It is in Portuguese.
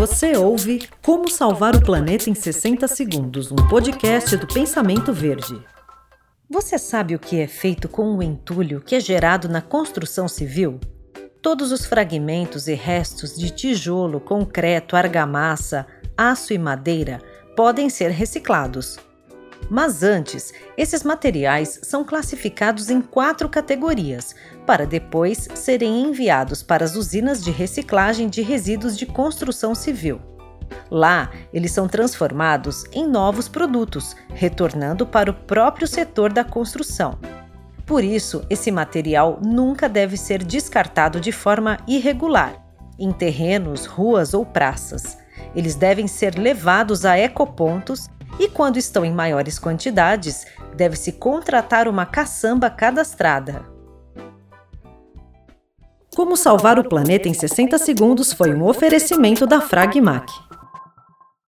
Você ouve Como Salvar o Planeta em 60 Segundos, um podcast do Pensamento Verde. Você sabe o que é feito com o entulho que é gerado na construção civil? Todos os fragmentos e restos de tijolo, concreto, argamassa, aço e madeira podem ser reciclados. Mas antes, esses materiais são classificados em quatro categorias, para depois serem enviados para as usinas de reciclagem de resíduos de construção civil. Lá, eles são transformados em novos produtos, retornando para o próprio setor da construção. Por isso, esse material nunca deve ser descartado de forma irregular, em terrenos, ruas ou praças. Eles devem ser levados a ecopontos e, quando estão em maiores quantidades, deve-se contratar uma caçamba cadastrada. Como salvar o planeta em 60 segundos foi um oferecimento da Fragmac.